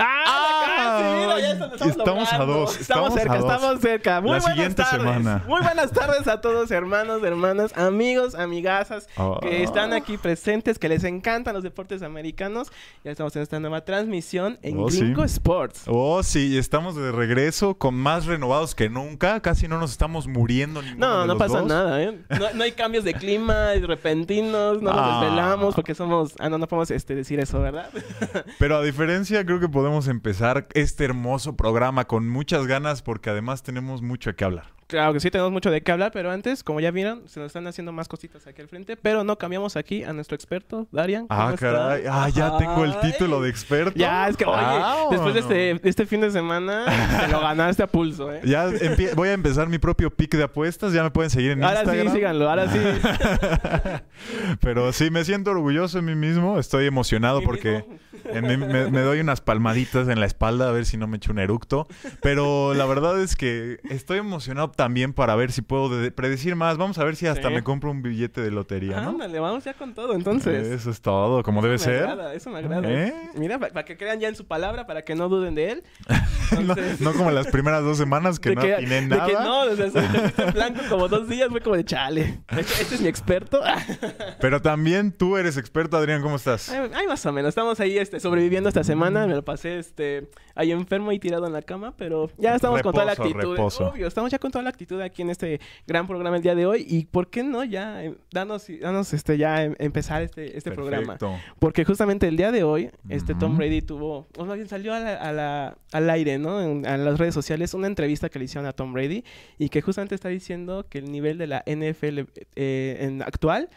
Ah, casi, mira, ya estamos, estamos a dos, Estamos cerca, dos. estamos cerca. Muy La buenas siguiente tardes. semana. Muy buenas tardes a todos, hermanos, hermanas, amigos, amigazas Ah. que están aquí presentes, que les encantan los deportes americanos. Ya estamos en esta nueva transmisión en Oh, sí. Gringo Sports. Oh, sí, estamos de regreso con más renovados que nunca. Casi no nos estamos muriendo No, de no los pasa dos. nada, ¿eh? No, no hay cambios de clima repentinos, no nos Ah. desvelamos porque somos... Ah, no, no podemos este, decir eso, ¿verdad? Pero a diferencia, creo que podemos empezar este hermoso programa con muchas ganas porque además tenemos mucho que hablar. Claro que sí, tenemos mucho de qué hablar, pero antes, como ya vieron, se nos están haciendo más cositas aquí al frente, pero no cambiamos aquí a nuestro experto, Darian. ¿cómo Ah, está? caray. Ah, ya tengo el título de experto. Ya, es que, oye, Ah, después de este, de este fin de semana, te lo ganaste a pulso, ¿eh? Ya voy a empezar mi propio pick de apuestas. Ya me pueden seguir en Ahora Instagram. sí, síganlo, ahora sí. Pero sí, me siento orgulloso de mí mismo. Estoy emocionado ¿Mí porque mismo? Mí- me, me doy unas palmaditas en la espalda a ver si no me echo un eructo. Pero la verdad es que estoy emocionado también para ver si puedo de- predecir más. Vamos a ver si hasta Sí. me compro un billete de lotería, ¿no? Ándale, vamos ya con todo, entonces. Eso es todo, como debe me ser. agrada, eso me agrada. ¿Eh? Mira, para que crean ya en su palabra, para que no duden de él. No, Entonces, no como las primeras dos semanas que de no que, de nada. que no, o sea, se en blanco como dos días, fue como de chale. Este, este es mi experto. Pero también tú eres experto, Adrián, ¿cómo estás? Ay, más o menos. Estamos ahí este, sobreviviendo esta semana. Me lo pasé este, ahí enfermo y tirado en la cama, pero ya estamos con toda la actitud. reposo. Obvio, estamos ya con toda la actitud aquí en este gran programa el día de hoy. Y por qué no ya eh, danos, danos este, ya em- empezar este, este programa. Porque justamente el día de hoy, este Tom. Brady tuvo, o más bien salió a la- a la- al aire, ¿no? En, a las redes sociales, una entrevista que le hicieron a Tom Brady y que justamente está diciendo que el nivel de la NFL eh, en actual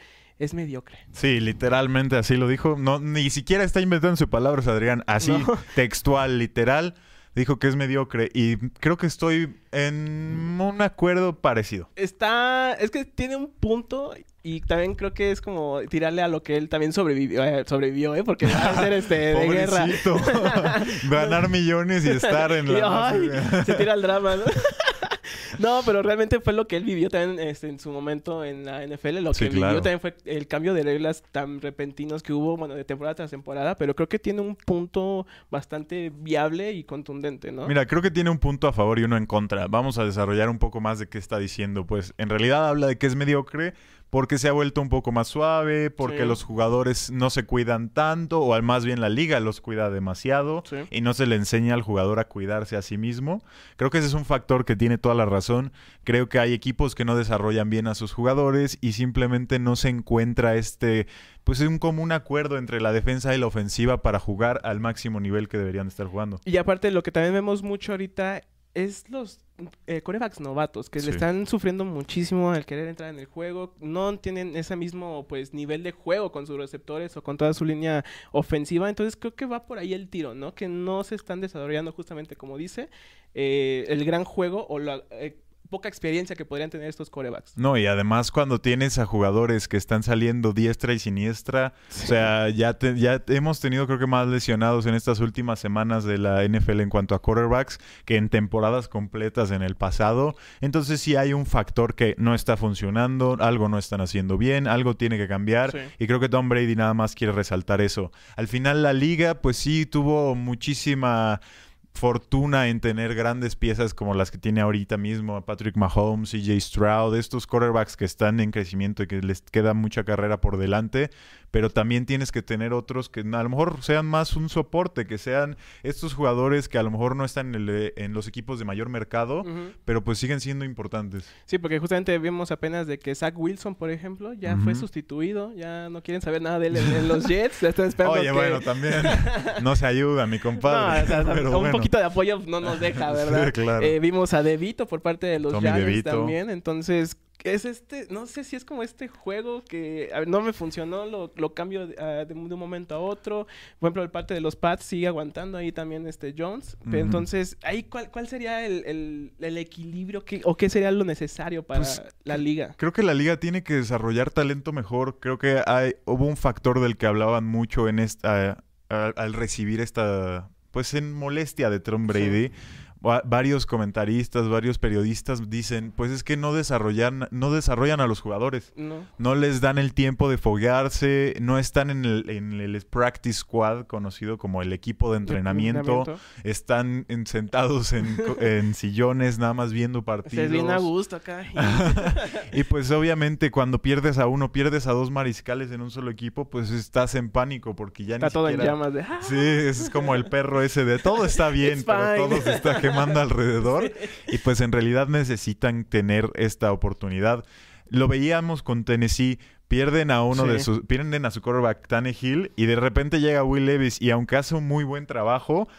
es mediocre. Sí, literalmente así lo dijo. No, ni siquiera está inventando sus palabras, Adrián. Así, No. textual, literal. Dijo que es mediocre. Y creo que estoy en un acuerdo parecido. Está, es que tiene un punto y también creo que es como tirarle a lo que él también sobrevivió, eh, sobrevivió, ¿eh? Porque va a ser este de guerra. Ganar millones y estar en la... ay, se tira el drama, ¿no? No, pero realmente fue lo que él vivió también este, en su momento en la NFL. Lo Sí, que vivió también fue el cambio de reglas tan repentinos que hubo, bueno, de temporada tras temporada. Pero creo que tiene un punto bastante viable y contundente, ¿no? Mira, creo que tiene un punto a favor y uno en contra. Vamos a desarrollar un poco más de qué está diciendo. Pues en realidad habla de que es mediocre porque se ha vuelto un poco más suave, porque Sí. los jugadores no se cuidan tanto, o al más bien la liga los cuida demasiado Sí. y no se le enseña al jugador a cuidarse a sí mismo. Creo que ese es un factor que tiene toda la razón. Creo que hay equipos que no desarrollan bien a sus jugadores y simplemente no se encuentra este, pues un común acuerdo entre la defensa y la ofensiva para jugar al máximo nivel que deberían estar jugando. Y aparte, lo que también vemos mucho ahorita es los eh, corebacks novatos que Sí. le están sufriendo muchísimo al querer entrar en el juego. No tienen ese mismo pues nivel de juego con sus receptores o con toda su línea ofensiva. Entonces creo que va por ahí el tiro, ¿no? Que no se están desarrollando justamente como dice eh, el gran juego o la eh, poca experiencia que podrían tener estos corebacks. No, y además cuando tienes a jugadores que están saliendo diestra y siniestra, o sea, ya, te- ya hemos tenido creo que más lesionados en estas últimas semanas de la NFL en cuanto a quarterbacks que en temporadas completas en el pasado. Entonces sí hay un factor que no está funcionando, algo no están haciendo bien, algo tiene que cambiar. Sí. Y creo que Tom Brady nada más quiere resaltar eso. Al final la liga pues sí tuvo muchísima fortuna en tener grandes piezas como las que tiene ahorita mismo Patrick Mahomes, CJ Stroud, estos quarterbacks que están en crecimiento y que les queda mucha carrera por delante, pero también tienes que tener otros que a lo mejor sean más un soporte, que sean estos jugadores que a lo mejor no están en, el- en los equipos de mayor mercado, pero pues siguen siendo importantes. Sí, porque justamente vimos apenas de que Zach Wilson, por ejemplo, ya fue sustituido, ya no quieren saber nada de él en, en los Jets, están esperando Oye, que... bueno, también no se ayuda, mi No, compadre. o sea, pero un bueno. poquito de apoyo no nos deja, ¿verdad? Sí, claro. Eh, vimos a Devito por parte de los Giants también, entonces es este, no sé si es como este juego que a ver, no me funcionó, lo, lo cambio de, de un de un momento a otro. Por ejemplo, el parte de los Pats sigue aguantando ahí también este Jones. Pero entonces, ahí cuál, cuál sería el, el- el equilibrio que, o qué sería lo necesario para Pues, la liga? Creo que la liga tiene que desarrollar talento mejor. Creo que hay, hubo un factor del que hablaban mucho en esta, a- al recibir esta, pues en molestia de Tom Brady. Va- varios comentaristas, varios periodistas dicen, pues es que no desarrollan, no desarrollan a los jugadores. No. No les dan el tiempo de foguearse, no están en el, en el practice squad, conocido como el equipo de entrenamiento. Están en- sentados en, en sillones, nada más viendo Se partidos. viene a gusto acá. Y pues obviamente cuando pierdes a uno, pierdes a dos mariscales en un solo equipo, pues estás en pánico porque ya Está ni todo en llamas de... Sí, es como el perro ese de todo está bien, pero todo se está quemando alrededor. Y pues en realidad necesitan tener esta oportunidad. Lo veíamos con Tennessee. Pierden a uno de sus, pierden a su quarterback Tannehill y de repente llega Will Levis y aunque hace un muy buen trabajo,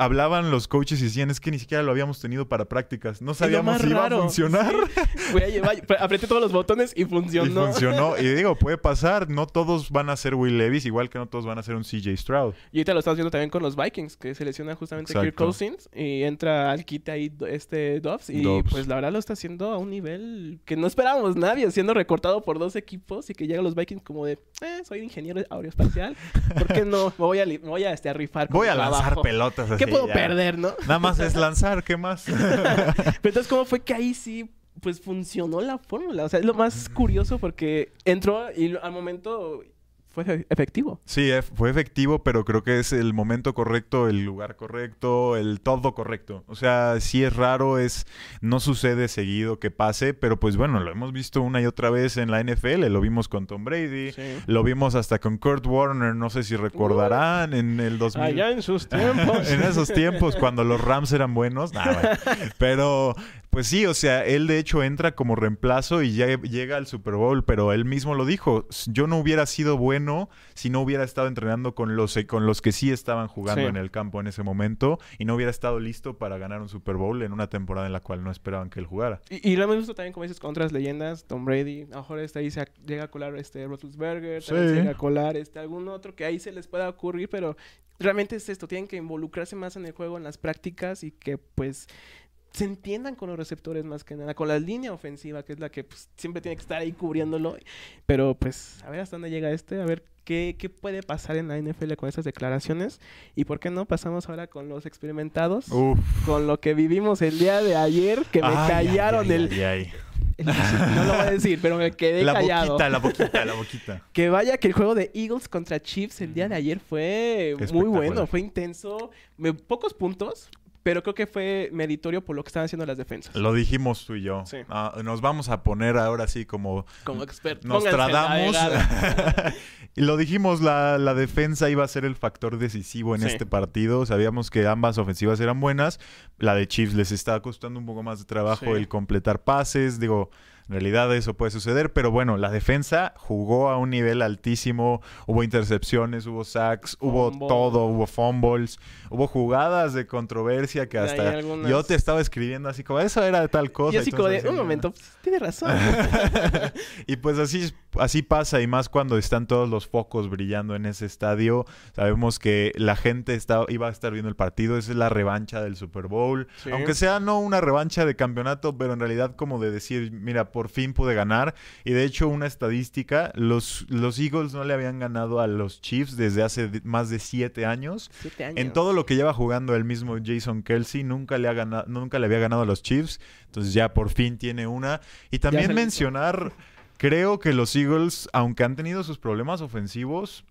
hablaban los coaches y decían es que ni siquiera lo habíamos tenido para prácticas, no sabíamos si iba raro, a funcionar. sí. Voy a llevar, apreté todos los botones y Y funcionó. funcionó. Y digo, puede pasar. No todos van a ser Will Levis, igual que no todos van a ser un CJ Stroud. Y ahorita lo estás viendo también con los Vikings, que selecciona justamente Kirk. Cousins y entra al quite ahí este Dobbs. Y Dobbs. pues la verdad lo está haciendo a un nivel que no esperábamos nadie, siendo recortado por dos equipos y que llegan los Vikings como de, eh, soy ingeniero aeroespacial, ¿por qué no? Me voy a, me voy a, este, a rifar. Voy a lanzar pelotas así. ¿Qué puedo ya. perder, no? Nada más es lanzar, ¿qué más? Pero entonces, ¿cómo fue que ahí sí, pues funcionó la fórmula? O sea, es lo más curioso porque entró y al momento fue efe- efectivo. Sí, ef- fue efectivo, pero creo que es el momento correcto, el lugar correcto, el todo correcto. O sea, sí es raro, es no sucede seguido que pase, pero pues bueno, lo hemos visto una y otra vez en la NFL, lo vimos con Tom Brady, lo vimos hasta con Kurt Warner, no sé si recordarán en el 2000. Allá en sus tiempos. en esos tiempos cuando los Rams eran buenos. Nah, bueno. Pero pues sí, o sea, él de hecho entra como reemplazo y ya llega al Super Bowl, pero él mismo lo dijo, yo no hubiera sido bueno si no hubiera estado entrenando con los con los que sí estaban jugando Sí. en el campo en ese momento y no hubiera estado listo para ganar un Super Bowl en una temporada en la cual no esperaban que él jugara. Y, y lo hemos visto también, como dices, con otras leyendas. Tom Brady, a lo mejor este ahí se llega a colar este Roethlisberger, también Sí. se llega a colar este algún otro que ahí se les pueda ocurrir, pero realmente es esto, tienen que involucrarse más en el juego, en las prácticas y que pues se entiendan con los receptores más que nada, con la línea ofensiva, que es la que pues, siempre tiene que estar ahí cubriéndolo. Pero pues, a ver hasta dónde llega este, a ver qué, qué puede pasar en la NFL con esas declaraciones. Y por qué no, pasamos ahora con los experimentados, Uf. con lo que vivimos el día de ayer, que me Ay, callaron ay, el, ay, No lo voy a decir, pero me quedé La callado. boquita, la boquita, la boquita. Que vaya que el juego de Eagles contra Chiefs el día de ayer fue muy bueno, fue intenso, me- pocos puntos, pero creo que fue meritorio por lo que estaban haciendo las defensas. Lo dijimos tú y yo. Sí. Ah, nos vamos a poner ahora sí como Como experto. nos tradamos. y lo dijimos, la, la defensa iba a ser el factor decisivo en Sí. este partido. Sabíamos que ambas ofensivas eran buenas. La de Chiefs les estaba costando un poco más de trabajo Sí. el completar pases. Digo, en realidad eso puede suceder. Pero bueno, la defensa jugó a un nivel altísimo. Hubo intercepciones, hubo sacks, hubo Fumble. todo, hubo fumbles. Hubo jugadas de controversia que hasta algunas- yo te estaba escribiendo así como, eso era de tal cosa. y así como de, un momento, pues, tiene razón. y pues así, así pasa, y más cuando están todos los focos brillando en ese estadio. Sabemos que la gente está, iba a estar viendo el partido, esa es la revancha del Super Bowl. Sí. Aunque sea no una revancha de campeonato, pero en realidad como de decir, mira, por fin pude ganar. Y de hecho, una estadística, los, los Eagles no le habían ganado a los Chiefs desde hace más de siete años. Siete años. En todo lo que lleva jugando el mismo Jason Kelsey, nunca le, ha ganado, nunca le había ganado a los Chiefs. Entonces ya por fin tiene una. Y también hizo. Creo que los Eagles, aunque han tenido sus problemas ofensivos,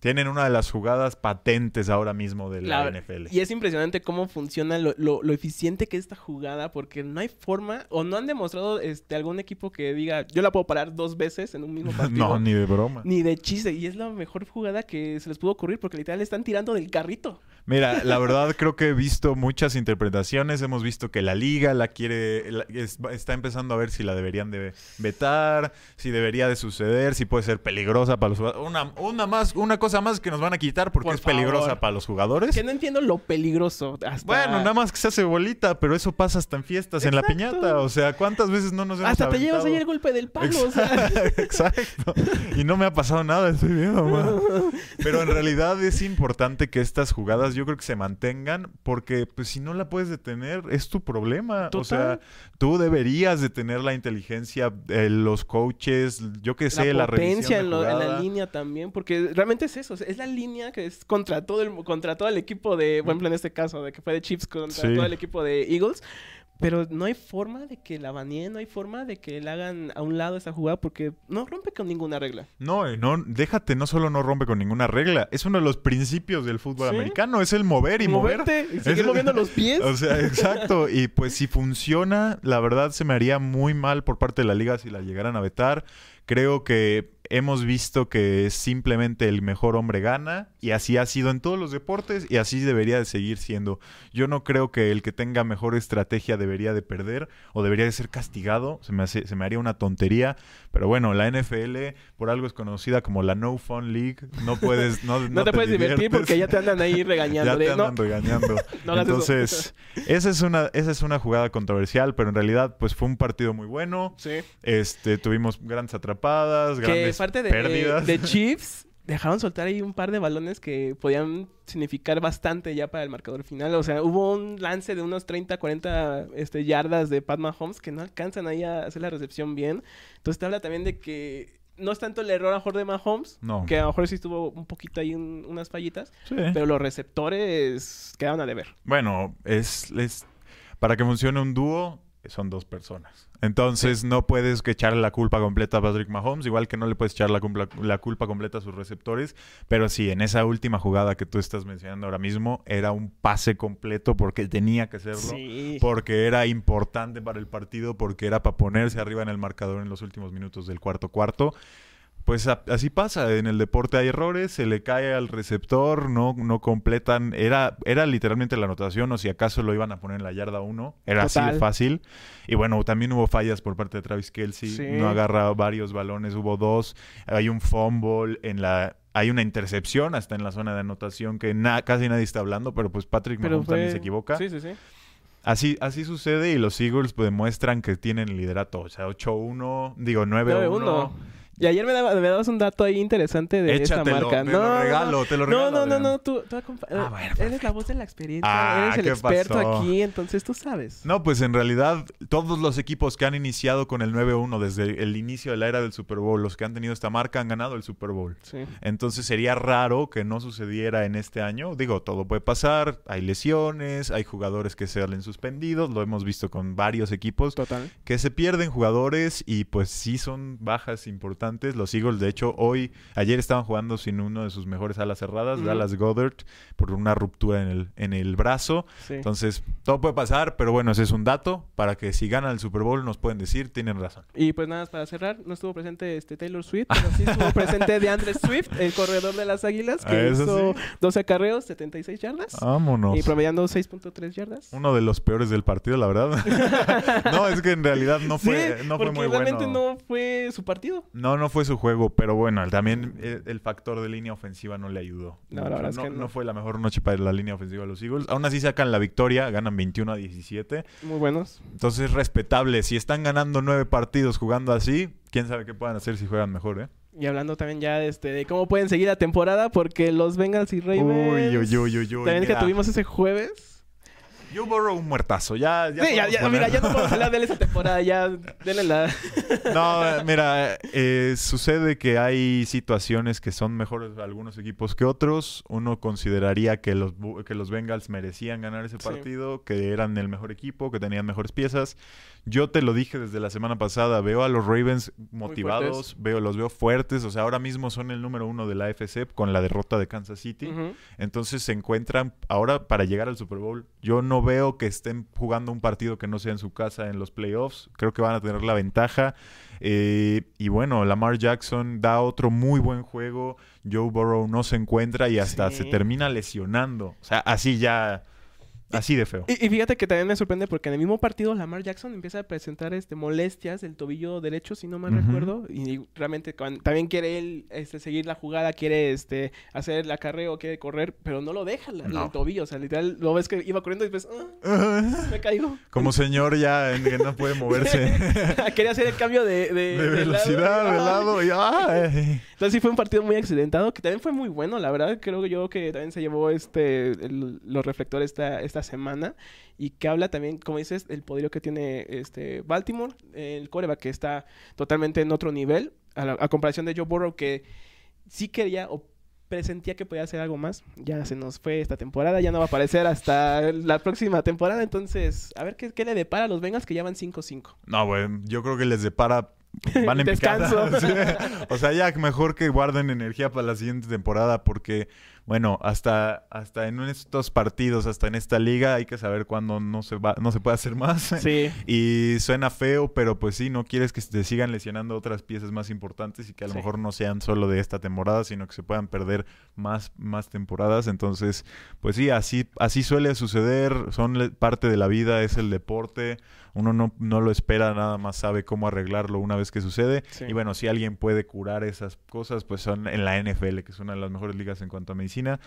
tienen una de las jugadas patentes ahora mismo de la, La- NFL. Y es impresionante cómo funciona lo, lo- lo eficiente que es esta jugada, porque no hay forma, o no han demostrado este, algún equipo que diga, yo la puedo parar dos veces en un mismo partido. no, ni de broma. Ni de chiste. Y es la mejor jugada que se les pudo ocurrir, porque literal están tirando del carrito. Mira, la verdad creo que he visto muchas interpretaciones. Hemos visto que la liga la quiere, la- es- está empezando a ver si la deberían de vetar, si debería de suceder, si puede ser peligrosa para los jugadores. Una, una más, una cosa más que nos van a quitar porque Por es peligrosa para los jugadores. Que no entiendo lo peligroso. Hasta... Bueno, nada más que se hace bolita, pero eso pasa hasta en fiestas, en la piñata. O sea, ¿cuántas veces no nos hemos Hasta te llevas ahí el golpe del palo. o sea. Exacto. Y no me ha pasado nada, estoy viendo, ma. Pero en realidad es importante que estas jugadas cosas yo creo que se mantengan, porque pues si no la puedes detener, es tu problema. O sea, tú deberías de tener la inteligencia, eh, los coaches, yo que sé, la, potencia en, la línea también, porque realmente es eso, es la línea que es contra todo el, contra todo el equipo de, por ejemplo en este caso, de que fue de Chips contra todo el equipo de Eagles. Pero no hay forma de que la baneen, no hay forma de que le hagan a un lado esa jugada porque no rompe con ninguna regla. No, no, déjate, no solo no rompe con ninguna regla, es uno de los principios del fútbol americano, es el mover y Moverte, mover. Y seguir moviendo los pies. O sea, exacto. y pues si funciona, la verdad se me haría muy mal por parte de la liga si la llegaran a vetar. Creo que hemos visto que simplemente el mejor hombre gana y así ha sido en todos los deportes y así debería de seguir siendo. Yo no creo que el que tenga mejor estrategia debería de perder o debería de ser castigado, se me, hace, se me haría una tontería, pero bueno, la NFL por algo es conocida como la No Fun League, no puedes no, no, te, puedes divertir porque ya te andan ahí regañando. ya te andan regañando. Entonces, esa es una esa es una jugada controversial, pero en realidad pues fue un partido muy bueno. Sí. Este, tuvimos grandes atrapadas, grandes parte de, de Chiefs dejaron soltar ahí un par de balones que podían significar bastante ya para el marcador final. O sea, hubo un lance de unos 30, 40 este, yardas de Pat Mahomes que no alcanzan ahí a hacer la recepción bien. Entonces te habla también de que no es tanto el error a mejor de Mahomes, que a lo mejor sí tuvo un poquito ahí unas fallitas, pero los receptores quedaron a deber. Bueno, es, es para que funcione un dúo, son dos personas. Entonces no puedes echarle la culpa completa a Patrick Mahomes, igual que no le puedes echar la, la, culpa completa a sus receptores. Pero sí, en esa última jugada que tú estás mencionando ahora mismo, era un pase completo porque tenía que serlo, porque era importante para el partido, porque era para ponerse arriba en el marcador en los últimos minutos del cuarto cuarto pues así pasa, en el deporte hay errores, se le cae al receptor, no, no completan, era, era literalmente la anotación o si acaso lo iban a poner en la yarda 1, era así de fácil. Y bueno, también hubo fallas por parte de Travis Kelsey, no agarra varios balones, hubo dos, hay un fumble en la... Hay una intercepción hasta en la zona de anotación que casi nadie está hablando, pero pues Patrick Mahomes también se equivoca. Sí, sí, sí. Así, así sucede y los Eagles pues, demuestran que tienen liderato. O sea, 8-1, digo 9-1. Y ayer me, dabas un dato ahí interesante de esta marca. no, lo regalo, te lo regalo. No, no, no, no, tú, tú ah, bueno, eres la voz de la experiencia, ah, eres el experto aquí, entonces tú sabes. No, pues en realidad todos los equipos que han iniciado con el 9-1 desde el inicio de la era del Super Bowl, los que han tenido esta marca han ganado el Super Bowl. Sí. Entonces sería raro que no sucediera en este año. Digo, todo puede pasar, hay lesiones, hay jugadores que salen suspendidos, lo hemos visto con varios equipos Total. que se pierden jugadores y pues sí son bajas importantes los Eagles, de hecho, hoy, ayer estaban jugando sin uno de sus mejores alas cerradas, Dallas Goddard, por una ruptura en el, en el brazo. Entonces, todo puede pasar, pero bueno, ese es un dato para que si ganan el Super Bowl nos pueden decir, tienen razón. Y pues nada, para cerrar, no estuvo presente este Taylor Swift, pero sí estuvo presente DeAndre Swift, el corredor de las Águilas, que hizo 12 acarreos, 76 yardas. Vámonos. Y promediando 6.3 yardas. Uno de los peores del partido, la verdad. no, es que en realidad no fue, no fue muy realmente no fue su partido. No, no, fue su juego, pero bueno, también eh, el, factor de línea ofensiva no le ayudó. No, la verdad es que no. fue la mejor noche para la línea ofensiva de los Eagles. Aún así sacan la victoria, ganan 21 a 17. Muy buenos. Entonces, respetable. Si están ganando nueve partidos jugando así, quién sabe qué puedan hacer si juegan mejor, ¿eh? Y hablando también ya de, este, de cómo pueden seguir la temporada, porque los Bengals y Ravens... Uy, uy, uy, uy, uy También que tuvimos ese jueves yo borro un muertazo. Ya, ya, sí, ya, ya mira, ya no podemos hablar de él esta temporada. Ya, denle la. no, mira, eh, sucede que hay situaciones que son mejores algunos equipos que otros. Uno consideraría que los, que los Bengals merecían ganar ese partido, que eran el mejor equipo, que tenían mejores piezas. Yo te lo dije desde la semana pasada, veo a los Ravens motivados, veo, los veo fuertes, o sea, ahora mismo son el número uno de la AFC con la derrota de Kansas City. Entonces se encuentran ahora para llegar al Super Bowl. Yo no veo que estén jugando un partido que no sea en su casa en los playoffs. Creo que van a tener la ventaja. Eh, y bueno, Lamar Jackson da otro muy buen juego. Joe Burrow no se encuentra y hasta se termina lesionando. O sea, así ya Así de feo. Y, fíjate que también me sorprende porque en el mismo partido Lamar Jackson empieza a presentar este molestias del tobillo derecho, si no mal recuerdo. Y realmente también quiere él este, seguir la jugada, quiere este, hacer la acarreo, quiere correr, pero no lo deja el tobillo. O sea, literal, lo ves que iba corriendo y después ah, me caigo. Como señor ya que no puede moverse. Quería hacer el cambio de, de, velocidad, de lado, y, Sí fue un partido muy accidentado, que también fue muy bueno, la verdad. Creo yo que también se llevó este el- los reflectores esta, esta semana. Y que habla también, como dices, el poderío que tiene este Baltimore, el coreback que está totalmente en otro nivel, a, comparación de Joe Burrow, que sí quería o presentía que podía hacer algo más. Ya se nos fue esta temporada, ya no va a aparecer hasta la próxima temporada. Entonces, a ver qué, qué le depara a los Bengals que ya van 5-5. No, güey, yo creo que les depara. Van en Descanso. picada. O sea, ya mejor que guarden energía para la siguiente temporada porque, bueno, hasta, hasta en estos partidos, hasta en esta liga, hay que saber cuándo no se, va, no se puede hacer más. Sí. Y suena feo, pero pues sí, no quieres que te sigan lesionando otras piezas más importantes y que a lo Sí. mejor no sean solo de esta temporada, sino que se puedan perder más, más temporadas. Entonces, pues sí, así, así suele suceder, son parte de la vida, es el deporte. Uno no, no lo espera, nada más sabe cómo arreglarlo una vez que sucede. Sí. Y bueno, si alguien puede curar esas cosas, pues son en la NFL, que es una de las mejores ligas en cuanto a medicina.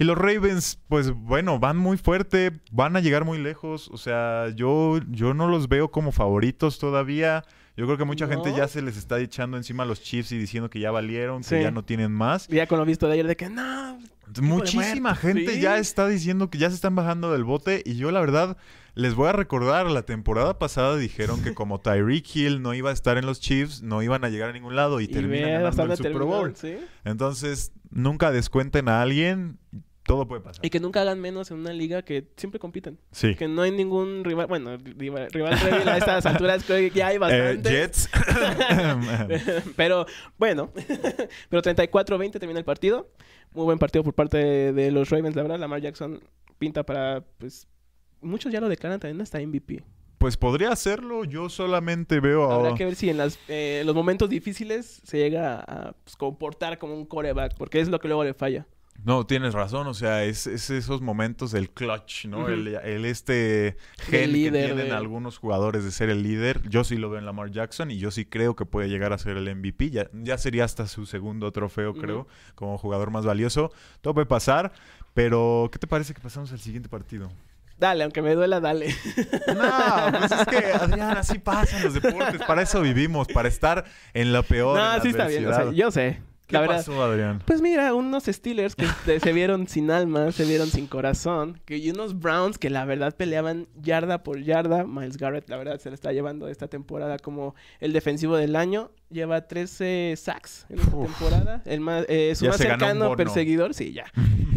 Y los Ravens, pues bueno, van muy fuerte, van a llegar muy lejos. O sea, yo, yo no los veo como favoritos todavía. Yo creo que mucha gente ya se les está echando encima a los Chiefs y diciendo que ya valieron, que ya no tienen más. Ya con lo visto de ayer de que no. Muchísima gente sí. ya está diciendo que ya se están bajando del bote y yo la verdad les voy a recordar, la temporada pasada dijeron que como Tyreek Hill no iba a estar en los Chiefs, no iban a llegar a ningún lado y, Y terminan ganando el Super terminaron, Bowl. ¿sí? Entonces, nunca descuenten a alguien, todo puede pasar. Y que nunca hagan menos en una liga que siempre compiten. Sí. Que no hay ningún rival. Bueno, rival, rival débil a estas alturas creo que ya hay Eh, bastante. Jets. Pero bueno, pero 34-20 termina el partido. Muy buen partido por parte de, de los Ravens, la verdad. Lamar Jackson pinta para, pues, muchos ya lo declaran también hasta MVP. pues podría hacerlo, yo solamente veo a... Habrá que ver si en las, eh, los momentos difíciles se llega a pues, comportar como un coreback, porque es lo que luego le falla. No, tienes razón, o sea, es, es esos momentos del clutch, ¿no? El, el este gen que tienen de- algunos jugadores de ser el líder. Yo sí lo veo en Lamar Jackson y yo sí creo que puede llegar a ser el MVP. Ya, ya sería hasta su segundo trofeo, creo, como jugador más valioso. Todo puede pasar, pero ¿qué te parece que pasamos al siguiente partido? Dale, aunque me duela, dale. No, pues es que, Adrián, así pasan los deportes. Para eso vivimos, para estar en lo peor. en no, la sí está bien, o sea, adversidad. yo sé. ¿Qué La verdad, pasó, Adrián? Pues mira, unos Steelers que se vieron sin alma, se vieron sin corazón, que, y unos Browns que la verdad peleaban yarda por yarda. Miles Garrett, la verdad, se le está llevando esta temporada como el defensivo del año. Lleva 13 sacks en esta Uf. temporada. El más, eh, su Ya más cercano perseguidor, sí, ya.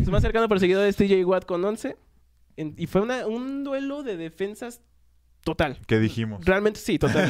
su más cercano perseguidor es TJ Watt con 11. En- y fue una- un duelo de defensas total. ¿Qué dijimos? Realmente sí, total.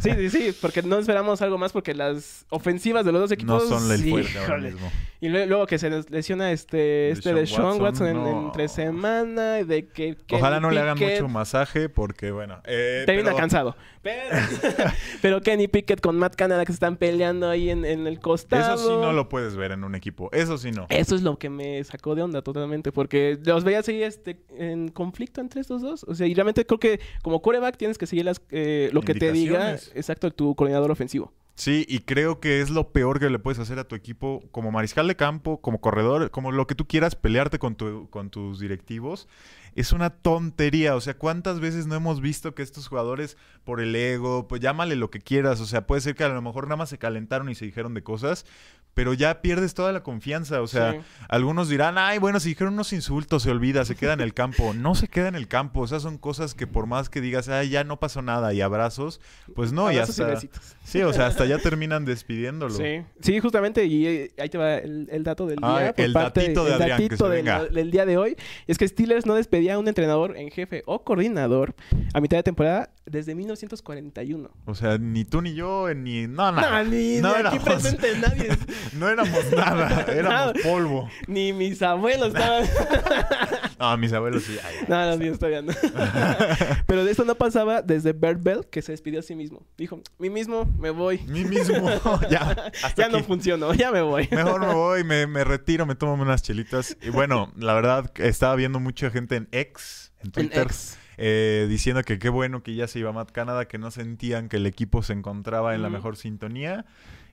Sí, sí, sí, sí, porque no esperamos algo más porque las ofensivas de los dos No equipos. son el fuerte ahora híjole. mismo. Y lue- luego que se les lesiona este, este de Sean Watson, Watson, en, no. entre semana, de que Ojalá Kenny no le hagan mucho masaje porque, bueno. Eh, Termina pero- cansado. Pero, pero Kenny Pickett con Matt Canada que se están peleando ahí en, en el costado. Eso sí no lo puedes ver en un equipo. Eso sí no. Eso es lo que me sacó de onda totalmente, porque los veía seguir este, en conflicto entre estos dos. O sea, y realmente creo que como coreback tienes que seguir las, eh, lo que te diga, exacto, tu coordinador ofensivo. Sí, y creo que es lo peor que le puedes hacer a tu equipo como mariscal de campo, como corredor, como lo que tú quieras pelearte con, tu, con tus directivos. Es una tontería. O sea, ¿cuántas veces no hemos visto que estos jugadores, por el ego, pues llámale lo que quieras. O sea, puede ser que a lo mejor nada más se calentaron y se dijeron de cosas, pero ya pierdes toda la confianza. O sea, Sí. algunos dirán, ay, bueno, si dijeron unos insultos, se olvida, se queda en el campo. No se queda en el campo. O sea, son cosas que por más que digas, ay, ya no pasó nada y abrazos, pues no, y Abrazos y hasta... besitos. Sí, o sea, hasta ya terminan despidiéndolo. Sí, sí, justamente, y eh, ahí te va el, el dato del Ah, día. por el parte- datito de el Adrián, que datito se del, venga. del día de hoy. Es que Steelers no despedía a un entrenador en jefe o coordinador a mitad de temporada desde 1941. O sea, ni tú ni yo, eh, ni... No, nada. No, ni, no ni aquí éramos- presente nadie. No éramos nada, éramos polvo. ni mis abuelos estaban... No, mis abuelos sí. ay, no, no. Pero de esto no pasaba desde Bert Bell, que se despidió a sí mismo. Dijo, mí mismo, me voy. Mí mismo, ya, hasta ya no funcionó, ya me voy. Mejor me voy, me, me retiro, me tomo unas chelitas. Y bueno, la verdad, estaba viendo mucha gente en X, en En Twitter, eh, diciendo que qué bueno que ya se iba Matt Canada, que no sentían que el equipo se encontraba en la mejor sintonía.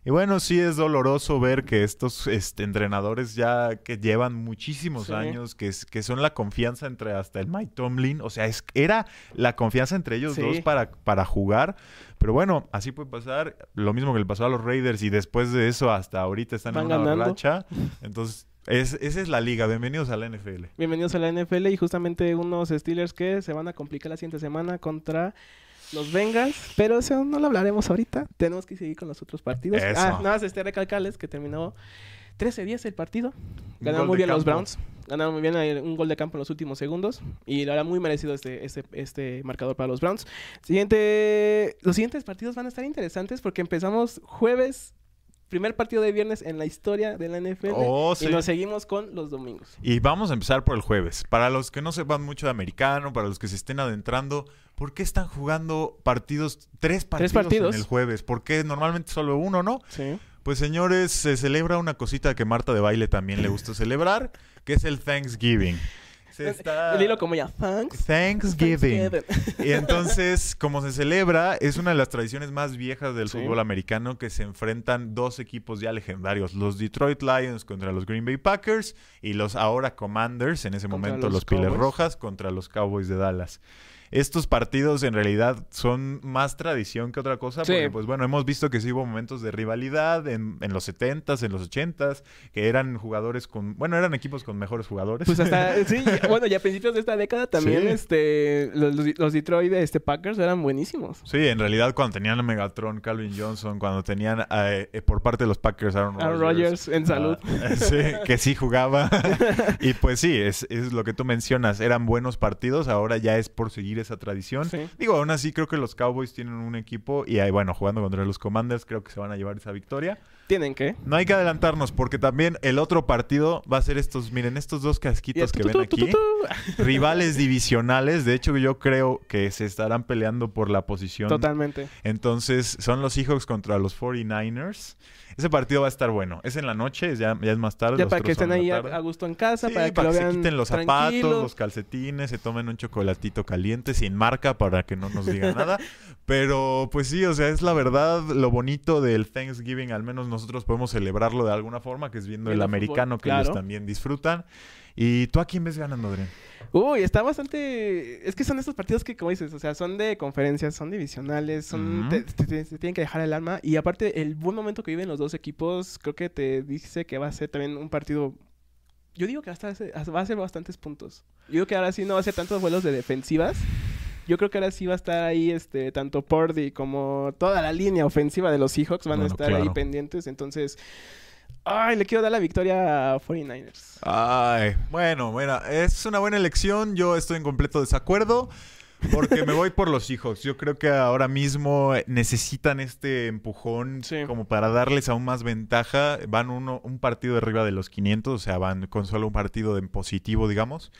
Y bueno, sí es doloroso ver que estos este, entrenadores ya que llevan muchísimos Sí. años, que, es, que son la confianza entre hasta el Mike Tomlin, o sea, es, era la confianza entre ellos Sí. dos para, para jugar. Pero bueno, así puede pasar. Lo mismo que le pasó a los Raiders y después de eso hasta ahorita están Van en una racha. Entonces, es- esa es la liga. Bienvenidos a la NFL. Bienvenidos a la NFL y justamente unos Steelers que se van a complicar la siguiente semana contra los Bengals, pero eso no lo hablaremos ahorita. Tenemos que seguir con los otros partidos. Eso. Ah, nada más este recalcarles que terminó 13-10 el partido. Ganaron muy bien los campo. Browns. Ganaron muy bien un gol de campo en los últimos segundos. Y la verdad, muy merecido este, este, este marcador para los Browns. Siguiente, los siguientes partidos van a estar interesantes porque empezamos jueves, primer partido de viernes en la historia de la NFL. Oh, sí. Y nos seguimos con los domingos. Y vamos a empezar por el jueves. Para los que no sepan mucho de americano, para los que se estén adentrando, ¿por qué están jugando partidos, tres partidos, partidos. en el jueves? ¿Por qué normalmente solo uno, no? Sí. Pues señores, se celebra una cosita que Marta de Baile también le gusta celebrar, que es el Thanksgiving. Se está... El hilo como ya, thanks. Thanksgiving. Thanksgiving. Y entonces, como se celebra, es una de las tradiciones más viejas del Sí. fútbol americano que se enfrentan dos equipos ya legendarios, los Detroit Lions contra los Green Bay Packers y los ahora Commanders, en ese Contra momento los los, Piles. Rojas contra los Cowboys de Dallas. Estos partidos en realidad son más tradición que otra cosa, Sí. porque pues bueno, hemos visto que sí hubo momentos de rivalidad en, en los 70s, en los 80s, que eran jugadores con, bueno, eran equipos con mejores jugadores. Pues hasta, sí, bueno, y a principios de esta década también, Sí. este, los, los- Detroit este, Packers eran buenísimos. Sí, en realidad cuando tenían a Megatron, Calvin Johnson, cuando tenían eh, eh, por parte de los Packers Aaron Aaron Rodgers. Rodgers en salud. ah, sí, que sí jugaba. y pues sí, es, es lo que tú mencionas. Eran buenos partidos, ahora ya es por seguir esa tradición. Sí. Digo, aún así creo que los Cowboys tienen un equipo y ahí, bueno, jugando contra los Commanders creo que se van a llevar esa victoria. Tienen que. No hay que adelantarnos porque también el otro partido va a ser estos, miren, estos dos casquitos que ven aquí. Rivales divisionales. De hecho, yo creo que se estarán peleando por la posición Totalmente. entonces, son los Seahawks contra los 49ers. Ese partido va a estar bueno. Es en la noche, es ya, ya es más tarde. Ya para que estén ahí a, gusto en casa, Sí, para que para lo que vean se quiten los zapatos, los calcetines, se tomen un chocolatito caliente sin marca para que no nos diga nada. Pero pues sí, o sea, es la verdad lo bonito del Thanksgiving, al menos nosotros podemos celebrarlo de alguna forma, que es viendo el fútbol, americano que ellos también disfrutan. ¿Y tú a quién ves ganando, Adrián? Uy, está bastante... Es que son estos partidos que, como dices, o sea, son de conferencias, son divisionales, son... Te, te- te- te tienen que dejar el alma. Y aparte, el buen momento que viven los dos equipos, creo que te dice que va a ser también un partido... Yo digo que hasta va a ser bastantes puntos. Yo digo que ahora sí no va a ser tantos vuelos de defensivas. Yo creo que ahora sí va a estar ahí, este, tanto Purdy como toda la línea ofensiva de los Seahawks van Bueno, a estar ahí pendientes. Entonces, ay, le quiero dar la victoria a 49ers. Ay, bueno, mira, es una buena elección. Yo estoy en completo desacuerdo. Porque me voy por los hijos. Yo creo que ahora mismo necesitan este empujón Sí. como para darles aún más ventaja. Van uno, un partido arriba de los 500, o sea, van con solo un partido en positivo, digamos.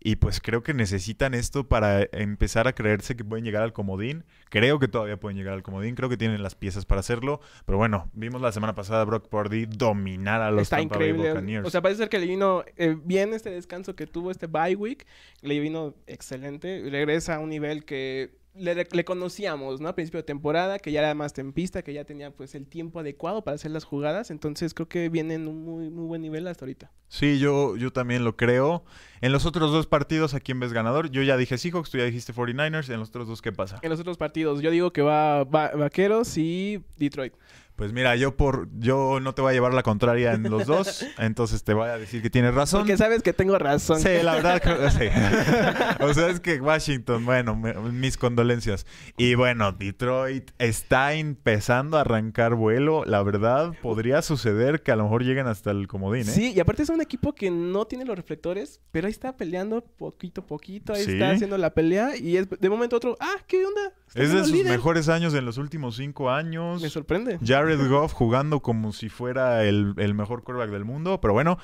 Y pues creo que necesitan esto para empezar a creerse que pueden llegar al comodín. Creo que todavía pueden llegar al comodín. Creo que tienen las piezas para hacerlo. Pero bueno, vimos la semana pasada a Brock Purdy dominar a los Está Tampa Bay increíble. Buccaneers. O sea, parece ser que le vino eh, bien este descanso que tuvo este bye week. Le vino excelente. Regresa a un nivel que le, le conocíamos, ¿no? A principio de temporada, que ya era más tempista, que ya tenía pues el tiempo adecuado para hacer las jugadas. Entonces creo que viene en un muy, muy buen nivel hasta ahorita. Sí, yo, yo también lo creo. En los otros dos partidos, ¿a quién ves ganador? Yo ya dije Seahawks, tú ya dijiste 49ers. En los otros dos, ¿qué pasa? En los otros partidos, yo digo que va, va Vaqueros y Detroit. Pues mira, yo por yo no te voy a llevar la contraria en los dos, entonces te voy a decir que tienes razón. Porque sabes que tengo razón. Sí, la verdad sí. o sea, es que Washington, bueno, me- mis condolencias. Y bueno, Detroit está empezando a arrancar vuelo. La verdad, podría suceder que a lo mejor lleguen hasta el comodín, ¿eh? Sí, y aparte es un equipo que no tiene los reflectores, pero ahí está peleando poquito a poquito, ahí Sí. está haciendo la pelea y es de momento a otro, ah, ¿qué onda? Está Es de sus líder". mejores años en los últimos cinco años. Me sorprende. Jared Goff jugando como si fuera el, el mejor quarterback del mundo. Pero bueno,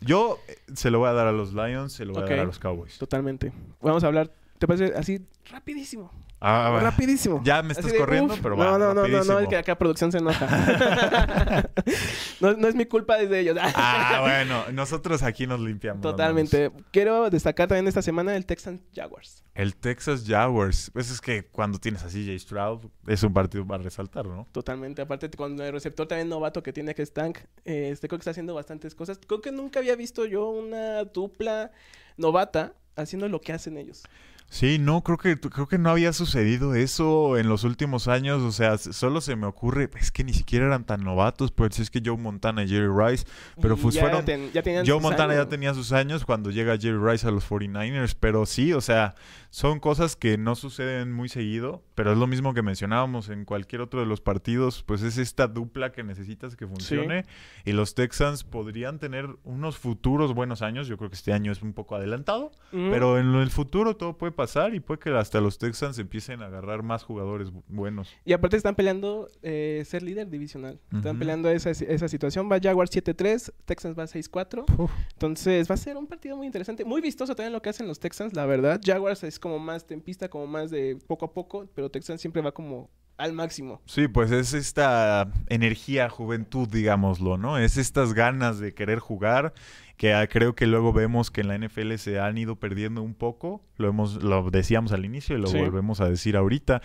yo eh, se lo voy a dar a los Lions, se lo voy a dar a los Cowboys. Totalmente. Vamos a hablar ¿Te parece así rapidísimo? Ah, bueno. Rapidísimo. Ya me Así estás de, corriendo, uf, pero no, va. no, no, no, no, rapidísimo. es que acá producción se enoja. no, no es mi culpa, es de ellos. Ah, bueno, nosotros aquí nos limpiamos. Totalmente. Quiero destacar también esta semana el Texans Jaguars. El Texas Jaguars. Pues es que cuando tienes a CJ Stroud, es un partido para resaltar, ¿no? Totalmente. Aparte, con el receptor también novato que tiene que Stank, eh, este creo que está haciendo bastantes cosas. Creo que nunca había visto yo una dupla novata haciendo lo que hacen ellos. Sí, no, creo que, creo que no había sucedido eso en los últimos años. O sea, solo se me ocurre, es que ni siquiera eran tan novatos, pues es que Joe Montana y Jerry Rice. Pero pues ya fueron- ten- ya tenían Joe Montana ya tenía sus años cuando llega Jerry Rice a los 49ers, pero sí, o sea, son cosas que no suceden muy seguido, pero es lo mismo que mencionábamos en cualquier otro de los partidos, pues es esta dupla que necesitas que funcione y los Texans podrían tener unos futuros buenos años, yo creo que este año es un poco adelantado, pero en el futuro todo puede pasar y puede que hasta los Texans empiecen a agarrar más jugadores bu- buenos. Y aparte están peleando eh, ser líder divisional. Están peleando esa, esa situación. Va Jaguars 7-3, Texans va 6-4. Entonces va a ser un partido muy interesante. Muy vistoso también lo que hacen los Texans, la verdad. Jaguars es como más tempista, como más de poco a poco, pero Texans siempre va como al máximo. Sí, pues es esta energía, juventud, digámoslo, ¿no? Es estas ganas de querer jugar que ah, creo que luego vemos que en la NFL se han ido perdiendo un poco. Lo hemos, lo decíamos al inicio y lo Sí. volvemos a decir ahorita.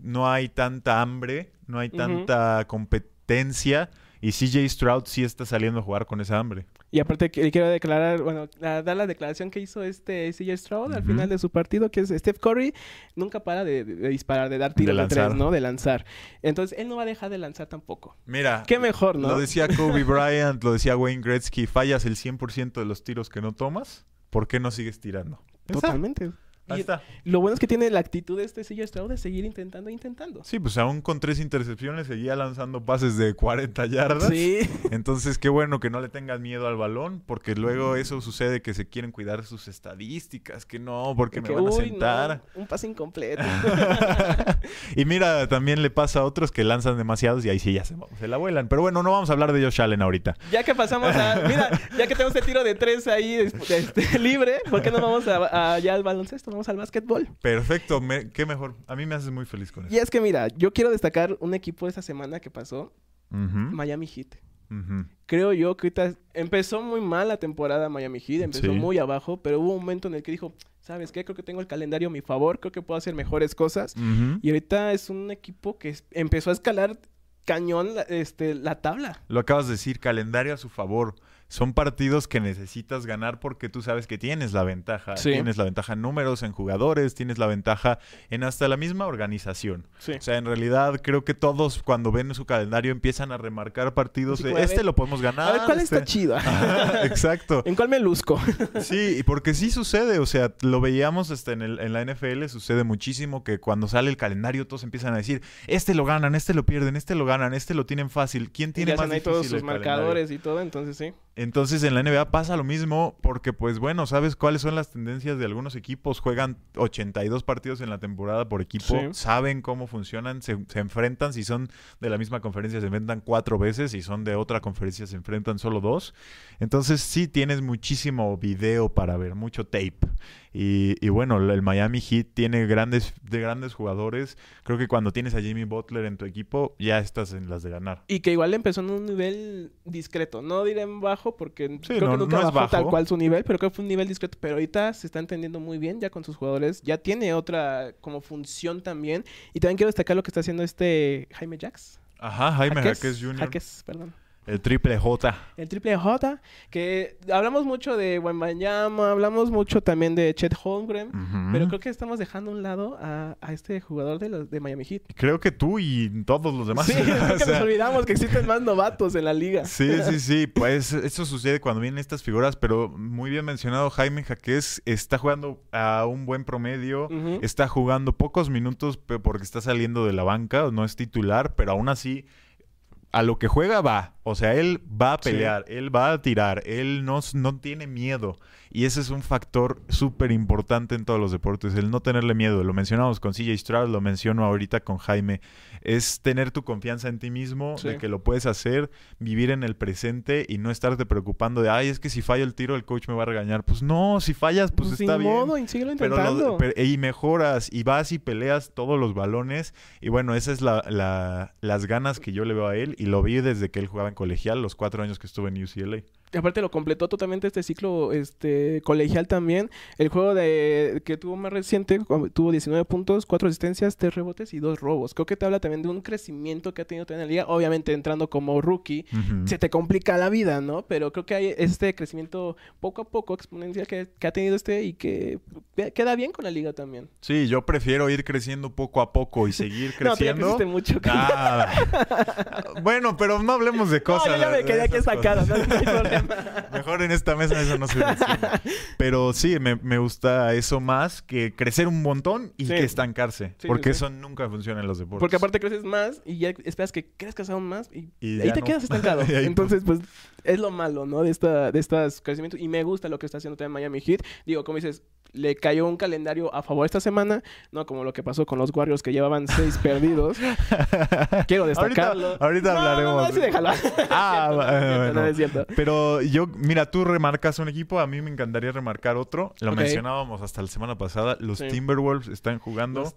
No hay tanta hambre, no hay tanta competencia y CJ Stroud sí está saliendo a jugar con esa hambre. Y aparte que- quiero declarar, bueno, dar la declaración que hizo este CJ Stroud al final de su partido, que es Steph Curry, nunca para de, de- de disparar, de dar tiros de, tres, ¿no? De lanzar. Entonces él no va a dejar de lanzar tampoco. Mira, Qué mejor, ¿no? lo decía Kobe Bryant, lo decía Wayne Gretzky, fallas el 100% de los tiros que no tomas, ¿por qué no sigues tirando? Totalmente. Ahí Y está. lo bueno es que tiene la actitud de este CJ Stroud de seguir intentando intentando. Sí, pues aún con tres intercepciones seguía lanzando pases de 40 yardas. Sí. Entonces, qué bueno que no le tengan miedo al balón, porque luego eso sucede que se quieren cuidar sus estadísticas, que no, porque me van a sentar. no, un pase incompleto. y mira, también le pasa a otros que lanzan demasiados y ahí sí ya se, se la vuelan. Pero bueno, no vamos a hablar de Josh Allen ahorita. ya que pasamos a... Mira, ya que tenemos este tiro de tres ahí este, libre, ¿por qué no vamos a, a- ya al baloncesto? Vamos al básquetbol. Perfecto, me- qué mejor. A mí me haces muy feliz con eso. Y es que mira, yo quiero destacar un equipo esta semana que pasó, Miami Heat. Creo yo que ahorita empezó muy mal la temporada Miami Heat, empezó Sí. muy abajo, pero hubo un momento en el que dijo, ¿sabes qué? Creo que tengo el calendario a mi favor, creo que puedo hacer mejores cosas. Y ahorita es un equipo que empezó a escalar cañón la, este, la tabla. Lo acabas de decir, calendario a su favor. Son partidos que necesitas ganar porque tú sabes que tienes la ventaja. Sí. Tienes la ventaja en números, en jugadores, tienes la ventaja en hasta la misma organización. Sí. O sea, en realidad creo que todos cuando ven su calendario empiezan a remarcar partidos de este lo podemos ganar. a ver, ¿cuál este- está chido? Ajá, Exacto. ¿En cuál me luzco? Sí, y porque sí sucede, o sea, lo veíamos hasta en, el- en la NFL, sucede muchísimo que cuando sale el calendario todos empiezan a decir, este lo ganan, este lo pierden, este lo ganan, este lo tienen fácil, ¿quién tiene ya más ahí difícil todos sus el calendario?" marcadores y todo, entonces sí. Entonces en la NBA pasa lo mismo porque pues bueno, ¿sabes cuáles son las tendencias de algunos equipos? Juegan 82 partidos en la temporada por equipo, Sí. saben cómo funcionan, se, se enfrentan, si son de la misma conferencia se enfrentan cuatro veces, si son de otra conferencia se enfrentan solo dos. Entonces sí tienes muchísimo video para ver, mucho tape. Y, y bueno, el Miami Heat tiene grandes, de grandes jugadores. Creo que cuando tienes a Jimmy Butler en tu equipo, ya estás en las de ganar. Y que igual empezó en un nivel discreto. No diré en bajo porque creo no- que nunca no bajó tal bajo. cual su nivel, pero creo que fue un nivel discreto. Pero ahorita se está entendiendo muy bien ya con sus jugadores. Ya tiene otra como función también. Y también quiero destacar lo que está haciendo este Jaime Jax. Ajá, Jaime Jaques Jr., Jaques, perdón. El triple J. El triple J, que hablamos mucho de Wembanyama, hablamos mucho también de Chet Holmgren, pero creo que estamos dejando a un lado a, a este jugador de, los, de Miami Heat. Creo que tú y todos los demás. Sí, O que sea, nos olvidamos que existen más novatos en la liga. Sí, sí, sí. Pues eso sucede cuando vienen estas figuras, pero muy bien mencionado, Jaime Jaquez está jugando a un buen promedio, está jugando pocos minutos porque está saliendo de la banca, no es titular, pero aún así a lo que juega va. O sea, él va a pelear, él va a tirar, él no, no tiene miedo. Y ese es un factor súper importante en todos los deportes, el no tenerle miedo. Lo mencionamos con CJ Stroud, lo menciono ahorita con Jaime. Es tener tu confianza en ti mismo, de que lo puedes hacer, vivir en el presente y no estarte preocupando de, ay, es que si falla el tiro el coach me va a regañar. Pues no, si fallas, pues, pues está bien. Modo, y intentando. y mejoras y vas y peleas todos los balones. Y bueno, esas es la, las ganas que yo le veo a él y lo vi desde que él jugaba en colegial, los cuatro años que estuve en UCLA. Aparte lo completó totalmente este ciclo este colegial también. El juego de que tuvo más reciente tuvo 19 puntos, 4 asistencias, 3 rebotes y 2 robos. Creo que te habla también de un crecimiento que ha tenido en la liga. Obviamente entrando como rookie se te complica la vida, ¿no? Pero creo que hay este crecimiento poco a poco exponencial que, ha tenido este y que queda bien con la liga también. Sí, yo prefiero ir creciendo poco a poco y seguir creciendo. no, mucho. Ah, bueno, pero no hablemos de cosas. No, ya me no Mejor en esta mesa eso no se Pero sí, me, gusta eso más que crecer un montón y que estancarse. porque eso nunca funciona en los deportes. Porque aparte creces más y ya esperas que crezcas aún más y, ahí te quedas estancado. Entonces, pues es lo malo, ¿no? De, esta, de estos crecimientos. Y me gusta lo que está haciendo también Miami Heat. Digo, como dices, le cayó un calendario a favor esta semana, no como lo que pasó con los Warriors que llevaban seis perdidos. Quiero destacarlo. Ahorita, hablaremos. No, déjalo. Ah, bueno. es cierto. Pero yo, mira, tú remarcas un equipo, a mí me encantaría remarcar otro. Lo mencionábamos hasta la semana pasada. Los Timberwolves están jugando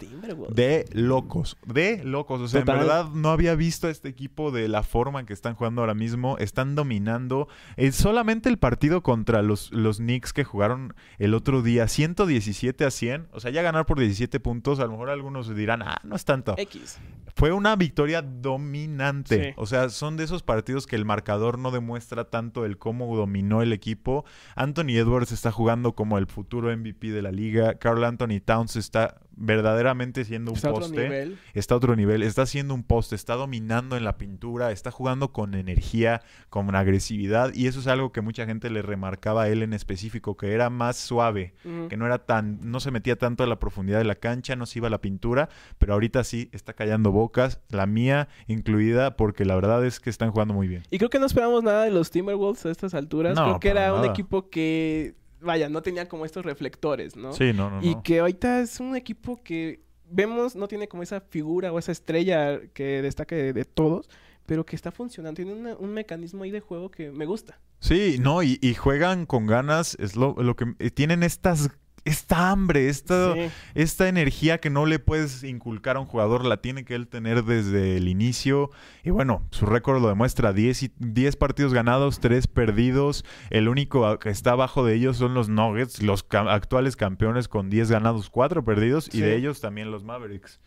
de locos, de locos. O sea, en verdad no había visto a este equipo de la forma en que están jugando ahora mismo. Están dominando. Es solamente el partido contra los, los Knicks que jugaron el otro día, 117 a 100. O sea, ya ganar por 17 puntos, a lo mejor algunos dirán, ah, no es tanto. X. Fue una victoria dominante. O sea, son de esos partidos que el marcador no demuestra tanto el cómo dominó el equipo. Anthony Edwards está jugando como el futuro MVP de la liga. Carl Anthony Towns está verdaderamente siendo un está poste. Está a otro nivel. Está siendo un poste. Está dominando en la pintura. Está jugando con energía, con agresividad. Y eso es algo que mucha gente le remarcaba a él en específico, que era más suave, que no era tan, no se metía tanto a la profundidad de la cancha, no se iba a la pintura, pero ahorita sí está callando bocas, la mía incluida, porque la verdad es que están jugando muy bien. Y creo que no esperamos nada de los Timberwolves a estas alturas. creo que era un equipo que vaya, no tenía como estos reflectores, ¿no? Sí, no, no. Y que ahorita es un equipo que vemos, no tiene como esa figura o esa estrella que destaque de, todos, pero que está funcionando. Tiene un mecanismo ahí de juego que me gusta. Sí, no, y, juegan con ganas, es lo, lo que eh, tienen estas esta hambre, esta, esta energía que no le puedes inculcar a un jugador, la tiene que él tener desde el inicio. Y bueno, su récord lo demuestra, 10, 10 partidos ganados, 3 perdidos. El único que está abajo de ellos son los Nuggets, los actuales campeones con 10 ganados, 4 perdidos, y de ellos también los Mavericks.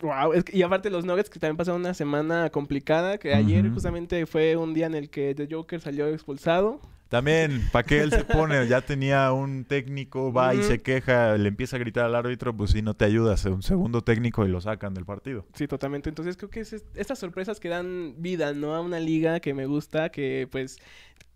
Wow, y aparte los Nuggets que también pasaron una semana complicada, que ayer justamente fue un día en el que The Joker salió expulsado. También, ¿para qué él se pone? Ya tenía un técnico, va y se queja, le empieza a gritar al árbitro, pues si no te ayudas, un segundo técnico y lo sacan del partido. Sí, totalmente. Entonces creo que es estas sorpresas que dan vida, ¿no? A una liga que me gusta, que pues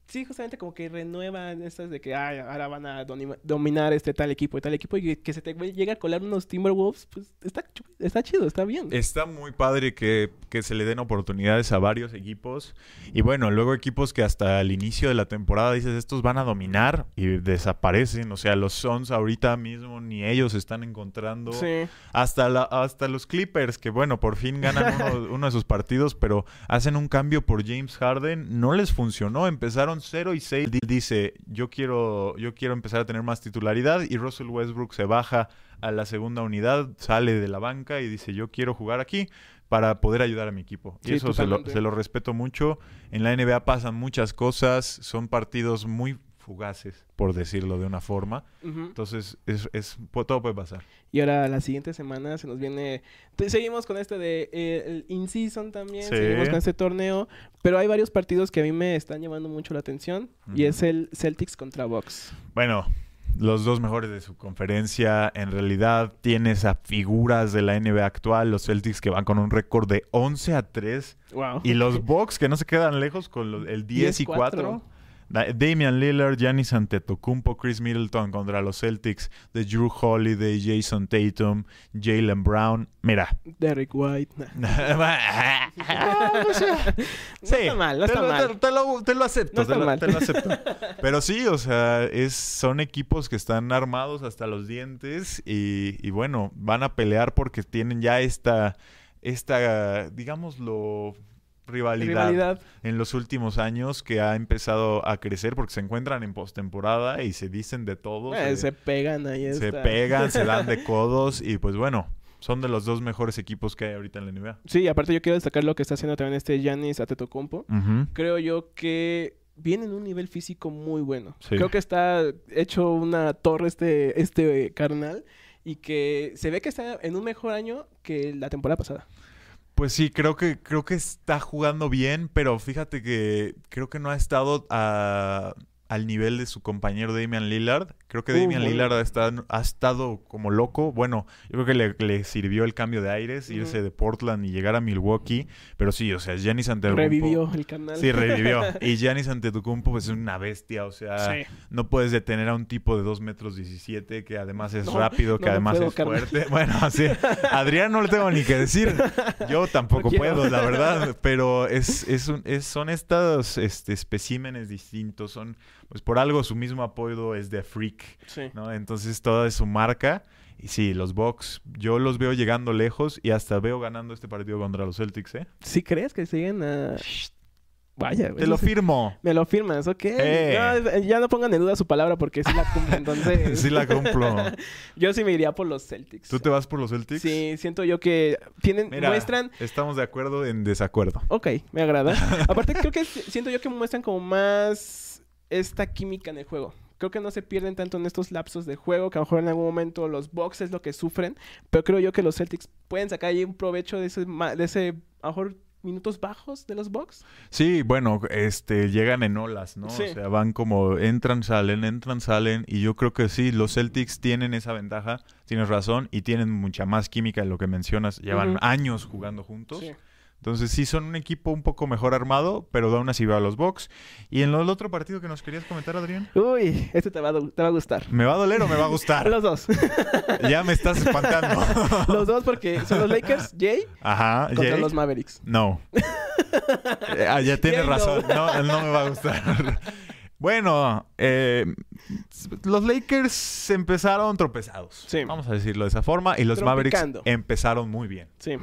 sí, justamente como que renuevan estas de que Ay, ahora van a dominar este tal equipo y tal equipo y que se te llega a colar unos Timberwolves, pues está, está chido, está bien. Está muy padre que, que, se le den oportunidades a varios equipos y bueno, luego equipos que hasta el inicio de la temporada dices estos van a dominar y desaparecen, o sea, los Suns ahorita mismo ni ellos están encontrando. Sí. Hasta, la, hasta los Clippers que bueno, por fin ganan uno, uno de sus partidos, pero hacen un cambio por James Harden, no les funcionó, empezaron 0 y 6. Dice, yo quiero, yo quiero empezar a tener más titularidad y Russell Westbrook se baja a la segunda unidad, sale de la banca y dice, yo quiero jugar aquí para poder ayudar a mi equipo. Y eso se lo, se lo, respeto mucho. En la NBA pasan muchas cosas, son partidos muy fugaces, por decirlo de una forma. Entonces, es, es, todo puede pasar. Y ahora la siguiente semana se nos viene... Seguimos con este de eh, el in-season también, seguimos con este torneo, pero hay varios partidos que a mí me están llamando mucho la atención y es el Celtics contra Bucks. Bueno, los dos mejores de su conferencia. En realidad tienes a figuras de la NBA actual, los Celtics que van con un récord de 11 a 3 wow. y los Bucks que no se quedan lejos con el 10, y 4. Da- Damian Lillard, Giannis Antetokounmpo, Chris Middleton contra los Celtics, de Drew Holiday, Jason Tatum, Jalen Brown. Mira. Derrick White. nah. O sea, No sí, está mal, no te está lo, mal. te- te lo, te lo acepto, No está te, lo, mal. te lo acepto. Pero sí, o sea, es, son equipos que están armados hasta los dientes y, y bueno, van a pelear porque tienen ya esta, esta digámoslo, rivalidad, Rivalidad. en los últimos años que ha empezado a crecer porque se encuentran en postemporada y se dicen de todo. Eh, se- se pegan ahí. se está. pegan, se dan de codos y pues bueno, son de los dos mejores equipos que hay ahorita en la NBA. Sí, aparte yo quiero destacar lo que está haciendo también este Giannis Antetokounmpo. Ujú. Creo yo que viene en un nivel físico muy bueno. Sí. Creo que está hecho una torre este, este carnal y que se ve que está en un mejor año que la temporada pasada. Pues sí, creo que, creo que está jugando bien, pero fíjate que creo que no ha estado a- al nivel de su compañero Damian Lillard. Creo que Uh, Damian Lillard ha estado, ha estado como loco. Bueno, yo creo que le, le sirvió el cambio de aires, irse de Portland y llegar a Milwaukee. Pero sí, o sea, Giannis Antetokounmpo... Revivió el carnal. Sí, revivió. Y Giannis Antetokounmpo pues, es una bestia, o sea... Sí. No puedes detener a un tipo de 2 metros 17 que además es No, rápido, que no, además puedo, es carnal. fuerte. Bueno, así. Adrián no le tengo ni que decir. Yo tampoco No puedo, la verdad. Pero es, es un- es- son estos este, especímenes distintos. Son, pues por algo su mismo apodo es de Freak, Sí. ¿no? Entonces toda es su marca. Y sí, los Bucks, yo los veo llegando lejos y hasta veo ganando este partido contra los Celtics, ¿eh? ¿Sí crees que siguen a...? Vaya, Te eso lo firmo. Me lo firmas, ok. Eh. No, ya no pongan en duda su palabra porque sí la cumple, entonces... Sí la cumplo. Yo sí me iría por los Celtics. ¿Tú te vas por los Celtics? Sí, siento yo que tienen, Mira, muestran... estamos de acuerdo en desacuerdo. Ok, me agrada. Aparte creo que si- siento yo que muestran como más esta química en el juego. Creo que no se pierden tanto en estos lapsos de juego, que a lo mejor en algún momento los Bucks es lo que sufren, pero creo yo que los Celtics pueden sacar ahí un provecho de ese, de ese a lo mejor minutos bajos de los Bucks. Sí, bueno, este, llegan en olas, ¿no? Sí. O sea, van como entran, salen, entran, salen. Y yo creo que sí, los Celtics tienen esa ventaja, tienes razón, y tienen mucha más química en lo que mencionas. Llevan años jugando juntos. Sí. Entonces sí, son un equipo un poco mejor armado, pero aún así veo a los Bucks. Y en el otro partido que nos querías comentar, Adrián. Uy, este te va, a, te va a gustar. ¿Me va a doler o me va a gustar? Los dos. ya me estás espantando. los dos porque son los Lakers, Jay, Ajá, contra Jay. los Mavericks. No. Ah, ya tienes Jay, razón. No, no me va a gustar. Bueno, eh, los Lakers empezaron tropezados. Sí. Vamos a decirlo de esa forma. Y los Mavericks empezaron muy bien. Sí.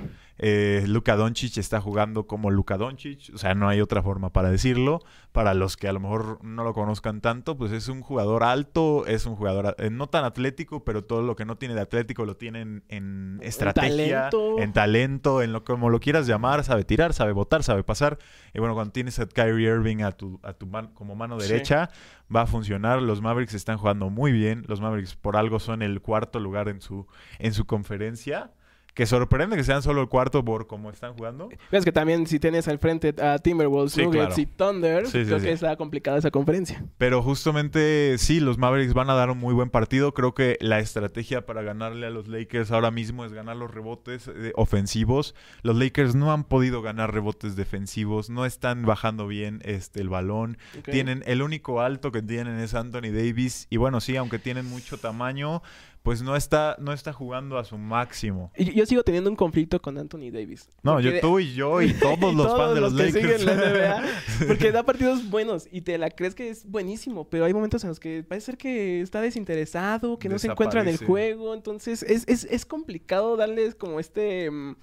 Eh, Luka Doncic está jugando como Luka Doncic, o sea, no hay otra forma para decirlo. Para los que a lo mejor no lo conozcan tanto, pues es un jugador alto, es un jugador eh, no tan atlético, pero todo lo que no tiene de atlético lo tiene en, en estrategia, talento. en talento, en lo como lo quieras llamar, sabe tirar, sabe botar, sabe pasar. Y bueno, cuando tienes a Kyrie Irving a tu, a tu man- como mano Sí. derecha, va a funcionar. Los Mavericks están jugando muy bien. Los Mavericks por algo son el cuarto lugar en su, en su conferencia. Que sorprende que sean solo el cuarto por cómo están jugando. Ves que también si tienes al frente a Timberwolves, Sí, Nuggets claro. y Thunder, Sí, sí, creo que está complicada esa conferencia. Pero justamente sí, los Mavericks van a dar un muy buen partido. Creo que la estrategia para ganarle a los Lakers ahora mismo es ganar los rebotes eh, ofensivos. Los Lakers no han podido ganar rebotes defensivos, no están bajando bien este el balón. Tienen el único alto que tienen es Anthony Davis y bueno, sí, aunque tienen mucho tamaño, pues no está no está jugando a su máximo. Y yo sigo teniendo un conflicto con Anthony Davis. No, yo de- tú y yo y todos los fans de los, que Lakers. siguen la NBA, porque da partidos buenos y te la crees que es buenísimo, pero hay momentos en los que parece ser que está desinteresado, que no se encuentra en el juego, entonces es, es, es complicado darles como este, mm,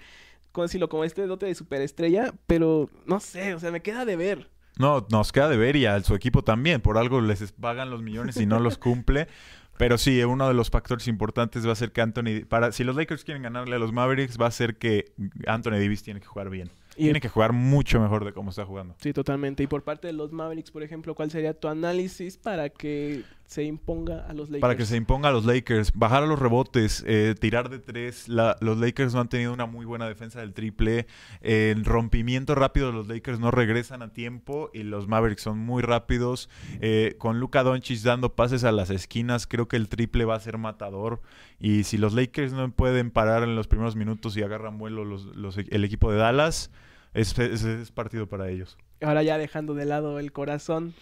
¿cómo decirlo? Como este dote de superestrella, pero no sé, o sea, me queda de ver. No, nos queda de ver y a su equipo también. Por algo les pagan los millones y no los cumple. Pero sí, uno de los factores importantes va a ser que Anthony... Para, si los Lakers quieren ganarle a los Mavericks, va a ser que Anthony Davis tiene que jugar bien. Y- Tiene que jugar mucho mejor de cómo está jugando. Sí, totalmente. Y por parte de los Mavericks, por ejemplo, ¿cuál sería tu análisis para que se imponga a los Lakers? Para que se imponga a los Lakers, bajar a los rebotes, eh, tirar de tres. La- los Lakers no han tenido una muy buena defensa del triple. Eh, en rompimiento rápido, los Lakers no regresan a tiempo y los Mavericks son muy rápidos. Eh, con Luka Doncic dando pases a las esquinas, creo que el triple va a ser matador. Y si los Lakers no pueden parar en los primeros minutos y agarran vuelo los- los- el equipo de Dallas, es, es- es partido para ellos. Ahora ya dejando de lado el corazón.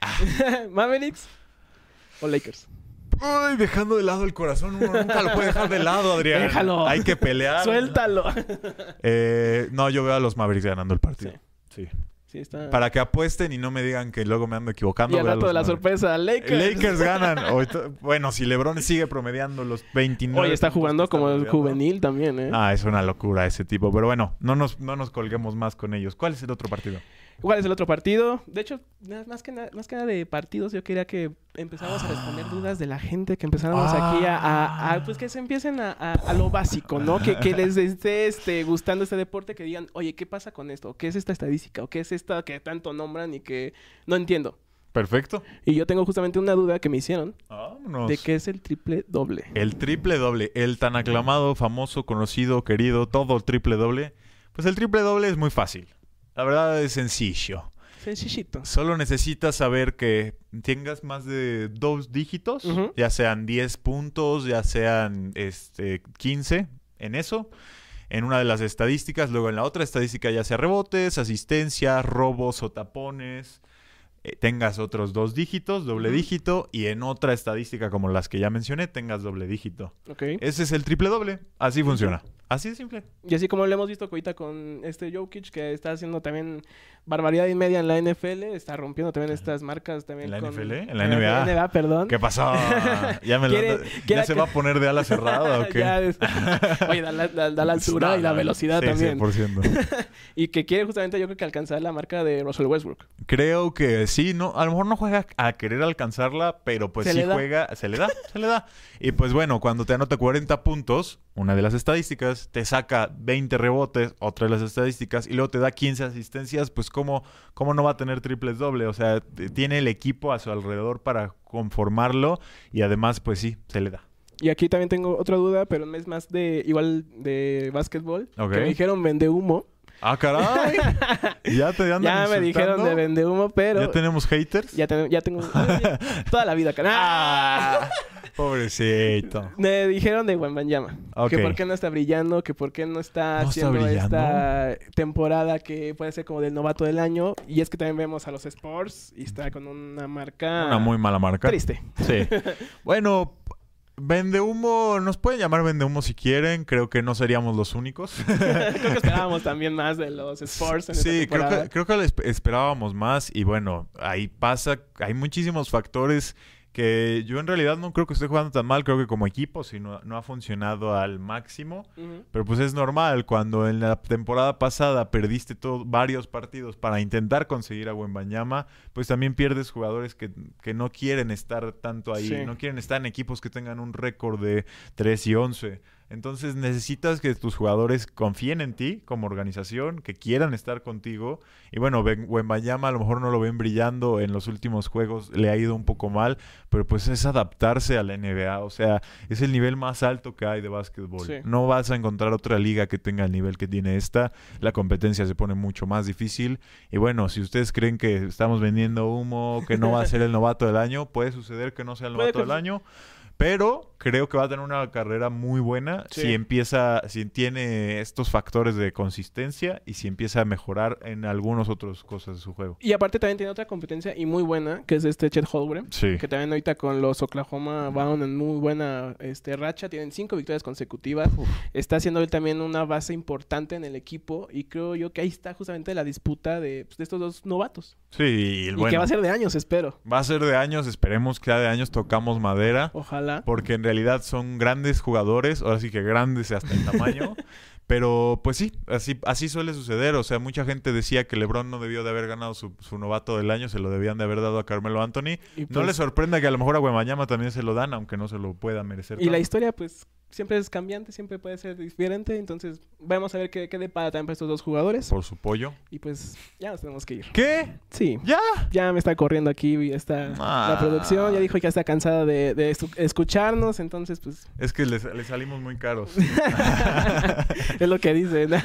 ¿Mavericks o Lakers? Ay, dejando de lado el corazón, uno nunca lo puede dejar de lado, Adrián. Déjalo. Hay que pelear. Suéltalo. Eh, no, yo veo a los Mavericks ganando el partido. Sí. Sí, está. Para que apuesten y no me digan que luego me ando equivocando. y al rato de la Mavericks. sorpresa, Lakers. Lakers ganan. Bueno, si LeBron sigue promediando los 29. Oye, está jugando como el juvenil también, ¿eh? Ah, es una locura ese tipo. Pero bueno, no nos, no nos colguemos más con ellos. ¿Cuál es el otro partido? ¿Cuál es el otro partido? De hecho, más que, na- más que nada de partidos, yo quería que empezáramos a responder dudas de la gente, que empezáramos aquí a, a- a, pues que se empiecen a, a- a lo básico, ¿no? Que, que les esté este, gustando este deporte, que digan, oye, ¿qué pasa con esto? ¿Qué es esta estadística? ¿O qué es esta que tanto nombran y que no entiendo? Perfecto. Y yo tengo justamente una duda que me hicieron Vámonos. de qué es el triple doble. El triple doble, el tan aclamado, famoso, conocido, querido, todo el triple doble. Pues el triple doble es muy fácil. La verdad es sencillo. Sencillito. Solo necesitas saber que tengas más de dos dígitos, ya sean 10 puntos, ya sean este, 15 en eso, en una de las estadísticas. Luego en la otra estadística ya sea rebotes, asistencia, robos o tapones. eh, tengas otros dos dígitos, doble dígito, y en otra estadística como las que ya mencioné, tengas doble dígito. Ok. Ese es el triple doble. Así funciona. Así de simple. Y así como lo hemos visto ahorita con este Jokic, que está haciendo también barbaridad y media en la NFL, está rompiendo también estas marcas también. ¿En la con- NFL? ¿En la NBA? NBA, perdón. ¿Qué pasó? Ya, me lo Quiere- anda- quiere ¿Ya se va a poner de ala cerrada o qué? Ya es- Oye, da la, da- da la altura y la velocidad Sí, también. 100%. Y que quiere justamente yo creo que alcanzar la marca de Russell Westbrook. Creo que sí, no, a lo mejor no juega a querer alcanzarla, pero pues Se sí juega, se le da, se le da. Y pues bueno, cuando te anota 40 puntos, una de las estadísticas, te saca 20 rebotes, otra de las estadísticas, y luego te da 15 asistencias, pues cómo, cómo no va a tener triples doble, o sea, tiene el equipo a su alrededor para conformarlo y además pues sí, se le da. Y aquí también tengo otra duda, pero es más de igual de básquetbol. Que me dijeron vende humo. Ah, caray. ya te andan Ya me dijeron de vende humo, pero ¿Ya tenemos haters? ya, tengo- ya tengo ya- toda la vida acá. ¡Ah! Pobrecito. Me dijeron de Wembanyama. Ok. Que por qué no está brillando, que por qué no está ¿No está haciendo esta temporada que puede ser como del novato del año. Y es que también vemos a los Sports y está con una marca Una muy mala marca. triste. Sí. bueno, vende humo, nos pueden llamar vende humo si quieren. Creo que no seríamos los únicos. creo que esperábamos también más de los Sports en esta Sí, creo que, creo que esperábamos más. Y bueno, ahí pasa, hay muchísimos factores que yo en realidad no creo que esté jugando tan mal. Creo que como equipo, si no, no ha funcionado al máximo. Pero pues es normal, cuando en la temporada pasada perdiste todo, varios partidos para intentar conseguir a Wembanyama, pues también pierdes jugadores que, que no quieren estar tanto ahí, Sí. no quieren estar en equipos que tengan un récord de 3 y 11. Entonces necesitas que tus jugadores confíen en ti como organización, que quieran estar contigo. Y bueno, Wembanyama a lo mejor no lo ven brillando en los últimos juegos, le ha ido un poco mal, pero pues es adaptarse a la NBA. O sea, es el nivel más alto que hay de básquetbol. Sí. No vas a encontrar otra liga que tenga el nivel que tiene esta. La competencia se pone mucho más difícil. Y bueno, si ustedes creen que estamos vendiendo humo, que no va a ser el novato del año, puede suceder que no sea el novato del año. Pero creo que va a tener una carrera muy buena Sí. si empieza, si tiene estos factores de consistencia y si empieza a mejorar en algunas otras cosas de su juego. Y aparte también tiene otra competencia y muy buena, que es este Chet Holmgren. Sí. Que también ahorita con los Oklahoma van en muy buena este, racha. Tienen cinco victorias consecutivas. Está haciendo él también una base importante en el equipo. Y creo yo que ahí está justamente la disputa de, pues, de estos dos novatos. Sí, y, Y bueno, que va a ser de años, espero. va a ser de años, esperemos que de años tocamos madera. Ojalá. Porque en realidad son grandes jugadores, ahora sí que grandes hasta en tamaño. Pero pues sí, así, así suele suceder. O sea, mucha gente decía que LeBron no debió de haber ganado su, su novato del año, se lo debían de haber dado a Carmelo Anthony. Y, No pues, les sorprenda que a lo mejor a Wembanyama también se lo dan, aunque no se lo pueda merecer. y la historia, pues, siempre es cambiante, siempre puede ser diferente. Entonces, vamos a ver qué, qué depara también para estos dos jugadores. Por su pollo. Y pues, ya nos tenemos que ir. ¿Qué? Sí. ¿Ya? Ya me está corriendo aquí está Ah. la producción. Ya dijo que ya está cansada de, de escucharnos. Entonces, pues, Es que les, les salimos muy caros. es lo que dicen.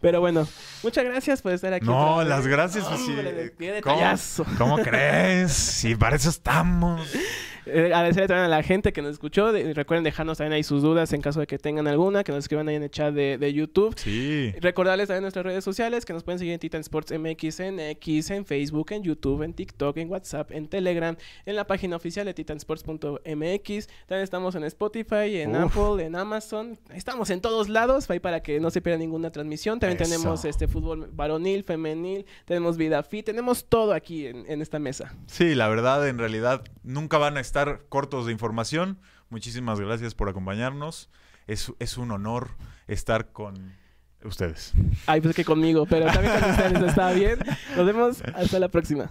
Pero bueno, muchas gracias por estar aquí. No, las gracias, pues, sí. ¿Cómo crees? Si para eso estamos. Eh, agradecerle también a la gente que nos escuchó. De- recuerden dejarnos también ahí sus dudas en caso de que tengan alguna, que nos escriban ahí en el chat de, de YouTube. Sí. Recordarles también nuestras redes sociales que nos pueden seguir en Titan Sports MX, en X, en Facebook, en YouTube, en TikTok, en WhatsApp, en Telegram, en la página oficial de titansports.mx. También estamos en Spotify, en Uf. Apple, en Amazon. Estamos en todos lados, ahí para que no se pierda ninguna transmisión. También Eso. tenemos este fútbol varonil, femenil, tenemos vida fit, tenemos todo aquí en, en esta mesa. Sí, la verdad, en realidad, nunca van a estar cortos de información. Muchísimas gracias por acompañarnos. Es, es un honor estar con ustedes. Ay, pues que conmigo, pero también con ustedes está bien. Nos vemos hasta la próxima.